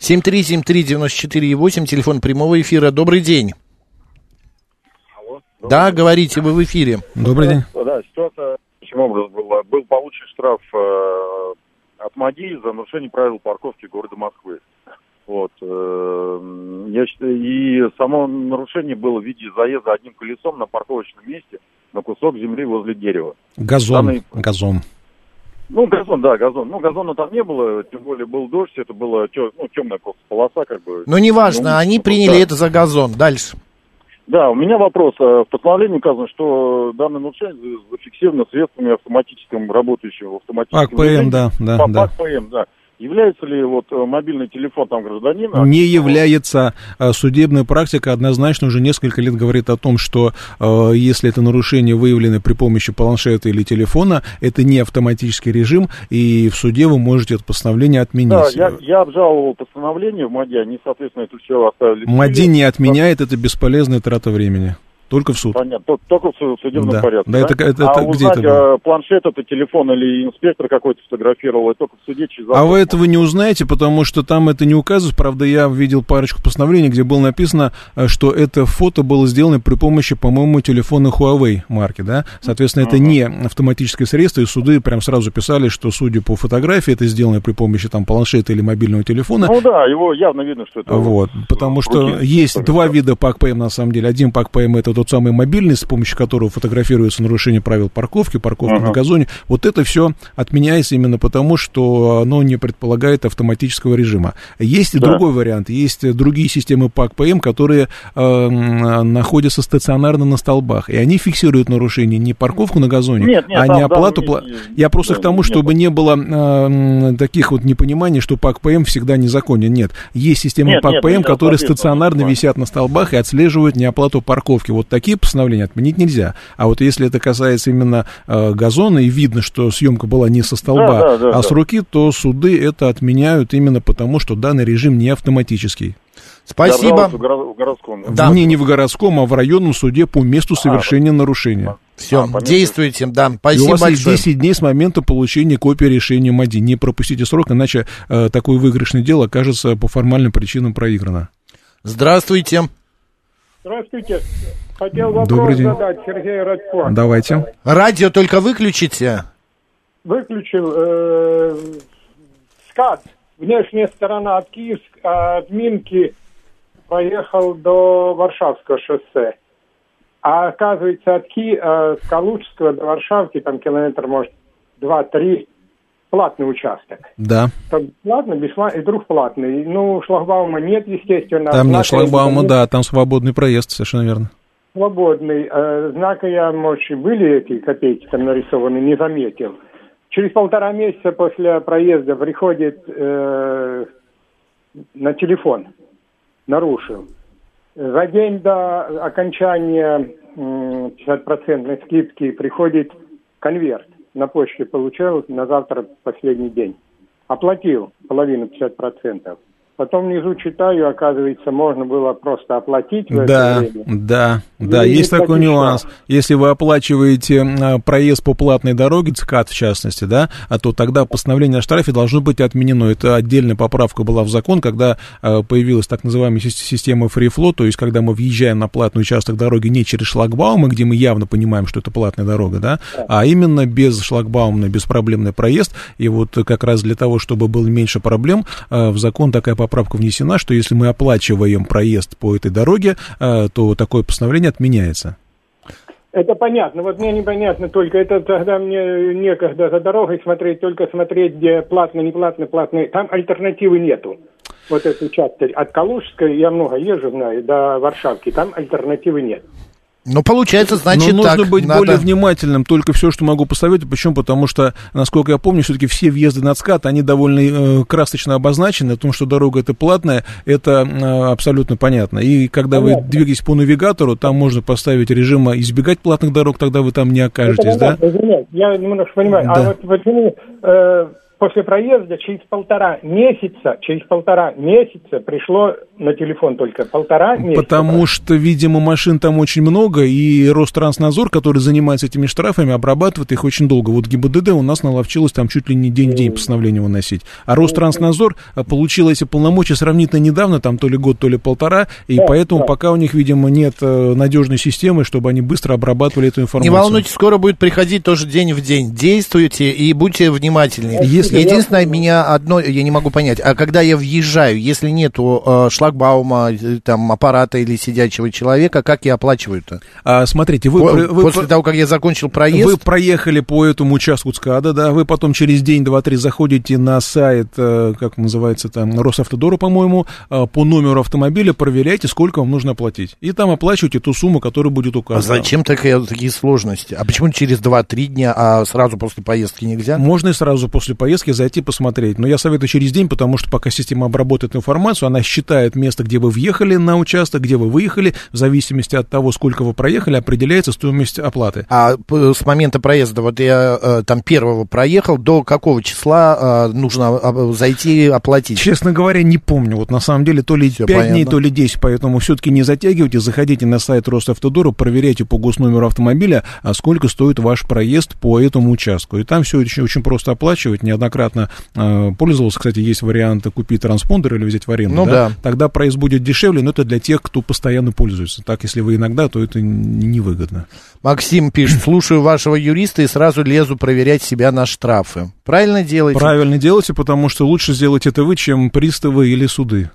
7373948, телефон прямого эфира. Добрый день. Да, говорите, вы в эфире. Добрый день. Да, ситуация таким образом была. Был получен штраф э, от МАГИ за нарушение правил парковки города Москвы. Вот. э, я считаю, и само нарушение было в виде заезда одним колесом на парковочном месте на кусок земли возле дерева. Газон. Данный- Газон. Ну, газон, да, газон. Ну, газона там не было, тем более был дождь, это была тё- ну, темная просто полоса, как бы. Ну, неважно, Ну, они да. приняли это за газон. Дальше. Да, у меня вопрос. Э, В постановлении указано, что данное нарушение за- зафиксировано средствами автоматическим работающим в автоматическом ПАК ПМ, да, да, По- да. ПАК ПМ, да. Является ли вот э, мобильный телефон там гражданина? Не является э, судебная практика однозначно уже несколько лет говорит о том, что э, если это нарушение выявлено при помощи планшета или телефона, это не автоматический режим, и в суде вы можете это постановление отменить. Да, я, я обжаловал постановление в МАДИ, они, соответственно, это все оставили. МАДИ не отменяет, это бесполезная трата времени. Только в суд. Понятно, Тол- только в су- судебном Да. порядке. Да, это- это- а это где узнать, это было? э, планшет это телефон или инспектор какой-то фотографировал, это только в суде через А вы этого не узнаете, потому что там это не указывается. Правда, я видел парочку постановлений, где было написано, э, что это фото было сделано при помощи, по-моему, телефона Huawei марки, да? Соответственно, это не автоматическое средство, и суды прям сразу писали, что, судя по фотографии, это сделано при помощи там планшета или мобильного телефона. Ну да, его явно видно, что это... Вот, потому что есть два вида ПАК-ПМ, на самом деле. Один ПАК-ПМ это тот самый мобильный, с помощью которого фотографируется нарушение правил парковки, парковка Ага. на газоне. Вот это все отменяется именно потому, что оно не предполагает автоматического режима. Есть и Да. другой вариант. Есть другие системы ПАК-ПМ, которые э, находятся стационарно на столбах. И они фиксируют нарушение не парковку на газоне, Нет, нет, а там, не да, оплату. есть- пла- Я просто да, к тому, чтобы не было э, таких вот непониманий, что ПАК-ПМ всегда незаконен. Нет. Есть системы ПАК-ПМ, которые стационарно висят на столбах и отслеживают неоплату парковки. Вот такие постановления отменить нельзя. А вот если это касается именно э, газона и видно, что съемка была не со столба, Да, да, да, а с руки, то суды это отменяют именно потому, что данный режим не автоматический. Спасибо. В горо- в городском. Да. Не, не в городском, а в районном суде по месту совершения нарушения. Все, действуйте, да. И Спасибо у вас большое. есть 10 дней с момента получения копии решения МАДИ. Не пропустите срок, иначе э, такое выигрышное дело окажется по формальным причинам проиграно. Здравствуйте. Здравствуйте. Хотел вопрос Добрый день. задать Сергею Радько. Давайте. Радио только выключите. Выключил э, скат. Внешняя сторона от Киевск, а от Минки поехал до Варшавского шоссе. А оказывается, от Ки, э, с Калужского до Варшавки, там километр, может, два-три, платный участок. Да. Там платно, бесплатно, и вдруг платный. Ну, шлагбаума нет, естественно. Там нет шлагбаума, нет. да, там свободный проезд, совершенно верно. свободный. Э, знака я, может, были эти копейки там нарисованы, не заметил. Через полтора месяца после проезда приходит э, на телефон, нарушил. За день до окончания м, 50% скидки приходит конверт. На почте получил, на завтра последний день. Оплатил половину 50%. Потом внизу читаю, оказывается, можно было просто оплатить в Да, это время. да, да, Или есть не такой платить нюанс. Если вы оплачиваете а, проезд по платной дороге, ЦКАД в частности, да, а то тогда постановление о штрафе должно быть отменено. Это отдельная поправка была в закон, когда а, появилась так называемая сис- система Flow, то есть когда мы въезжаем на платный участок дороги не через шлагбаумы, где мы явно понимаем, что это платная дорога, да, а именно без шлагбаумный, беспроблемный проезд. И вот как раз для того, чтобы было меньше проблем, а, в закон такая поправка внесена, что если мы оплачиваем проезд по этой дороге, а, то такое постановление отменяется. Это понятно. Вот мне непонятно только, это тогда мне некогда за дорогой смотреть, только смотреть, где платно, не платно, платно. Там альтернативы нету. Вот этот участок от Калужской, я много езжу, знаю, до Варшавки, там альтернативы нет. Ну, получается, значит, Но нужно так, быть надо- более внимательным, только все, что могу посоветовать. Почему? Потому что, насколько я помню, все-таки все въезды на ЦКАД, они довольно э, красочно обозначены, о том, что дорога это платная, это э, абсолютно понятно. И когда вы Понятно. двигаетесь по навигатору, там можно поставить режим избегать платных дорог, тогда вы там не окажетесь, Это да? извиняюсь, я немножко понимаю. А Да. вот почему э, после проезда через полтора месяца, через полтора месяца пришло на телефон только полтора месяца? Потому что, видимо, машин там очень много, и Ространснадзор, который занимается этими штрафами, обрабатывает их очень долго. Вот ГИБДД у нас наловчилось там чуть ли не день в день постановление выносить. А Ространснадзор а, получил эти полномочия сравнительно недавно, там то ли год, то ли полтора, и Да, поэтому да. пока у них, видимо, нет э, надежной системы, чтобы они быстро обрабатывали эту Не информацию. волнуйтесь, скоро будет приходить тоже день в день. Действуйте и будьте внимательнее. Если- Единственное, меня одно, я не могу понять, а когда я въезжаю, если нету э, шлагбаума, э, там, аппарата или сидячего человека, как я оплачиваю-то? А, смотрите, вы, По- вы После того, как я закончил проезд? Вы проехали по этому участку ЦКАДа, да, вы потом через день, два, три заходите на сайт, э, как называется там, Росавтодора, по-моему, э, по номеру автомобиля, проверяете, сколько вам нужно оплатить. И там оплачиваете ту сумму, которая будет А указана. зачем такие, такие сложности? А почему через 2-3 дня, а сразу после поездки нельзя? Можно и сразу после поездки зайти посмотреть. Но я советую через день, потому что пока система обработает информацию, она считает место, где вы въехали на участок, где вы выехали, в зависимости от того, сколько вы проехали, определяется стоимость оплаты. А с момента проезда, вот я э, там первого проехал, до какого числа э, нужно а, зайти оплатить? Честно говоря, не помню. Вот на самом деле то ли 5 понятно. дней, то ли 10, поэтому все-таки не затягивайте, заходите на сайт Росавтодора, проверяйте по госномеру автомобиля, а сколько стоит ваш проезд по этому участку. И там все очень, очень просто оплачивать. Неоднократно э, пользовался, кстати, есть варианты купить транспондер или взять в аренду. Ну да. Тогда проезд будет дешевле, но это для тех, кто постоянно пользуется. Так, если вы иногда, то это невыгодно. Максим пишет, слушаю вашего юриста и сразу лезу проверять себя на штрафы. Правильно делаете? Правильно делайте, потому что лучше сделать это вы, чем приставы или суды.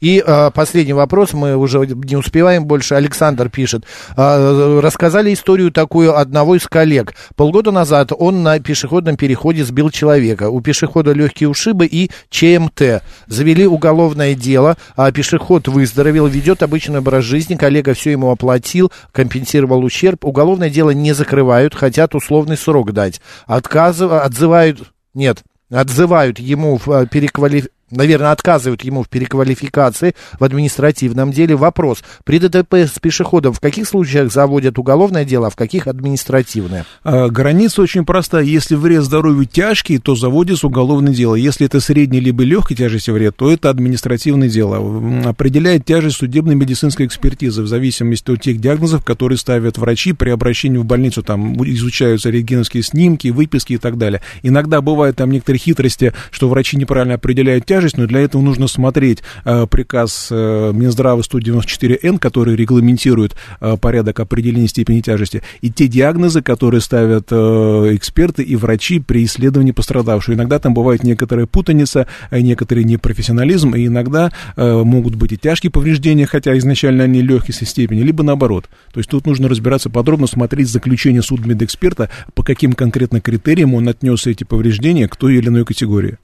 И э, последний вопрос, мы уже не успеваем больше. Александр пишет, э, рассказали историю такую одного из коллег. Полгода назад он на пешеходном переходе сбил человека. У пешехода легкие ушибы и ЧМТ. Завели уголовное дело, а пешеход выздоровел, ведет обычный образ жизни, коллега все ему оплатил, компенсировал ущерб. Уголовное дело не закрывают, хотят условный срок дать. Отказыв... Отзывают... Нет, отзывают ему э, переквалиф... Наверное, отказывают ему в переквалификации в административном деле. Вопрос. При ДТП с пешеходом в каких случаях заводят уголовное дело, а в каких административное? А, Граница очень простая. Если вред здоровью тяжкий, то заводится уголовное дело. Если это средний либо легкий тяжести вред, то это административное дело. Определяет тяжесть судебной медицинской экспертизы в зависимости от тех диагнозов, которые ставят врачи при обращении в больницу. Там изучаются рентгеновские снимки, выписки и так далее. Иногда бывают там некоторые хитрости, что врачи неправильно определяют тяжесть, но для этого нужно смотреть э, приказ э, Минздрава 194Н, который регламентирует э, порядок определения степени тяжести, и те диагнозы, которые ставят эксперты и врачи при исследовании пострадавшего. Иногда там бывает некоторая путаница, некоторый непрофессионализм, и иногда могут быть и тяжкие повреждения, хотя изначально они легкие со степени, либо наоборот. То есть тут нужно разбираться подробно, смотреть заключение судмедэксперта, по каким конкретно критериям он отнес эти повреждения к той или иной категории.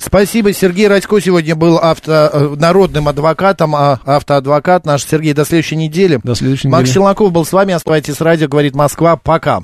Спасибо. Сергей Радько сегодня был авто, э, народным адвокатом, а автоадвокат наш. Сергей, до следующей недели. До следующей Макс недели. Челноков был с вами. Оставайтесь с радио, говорит Москва. Пока.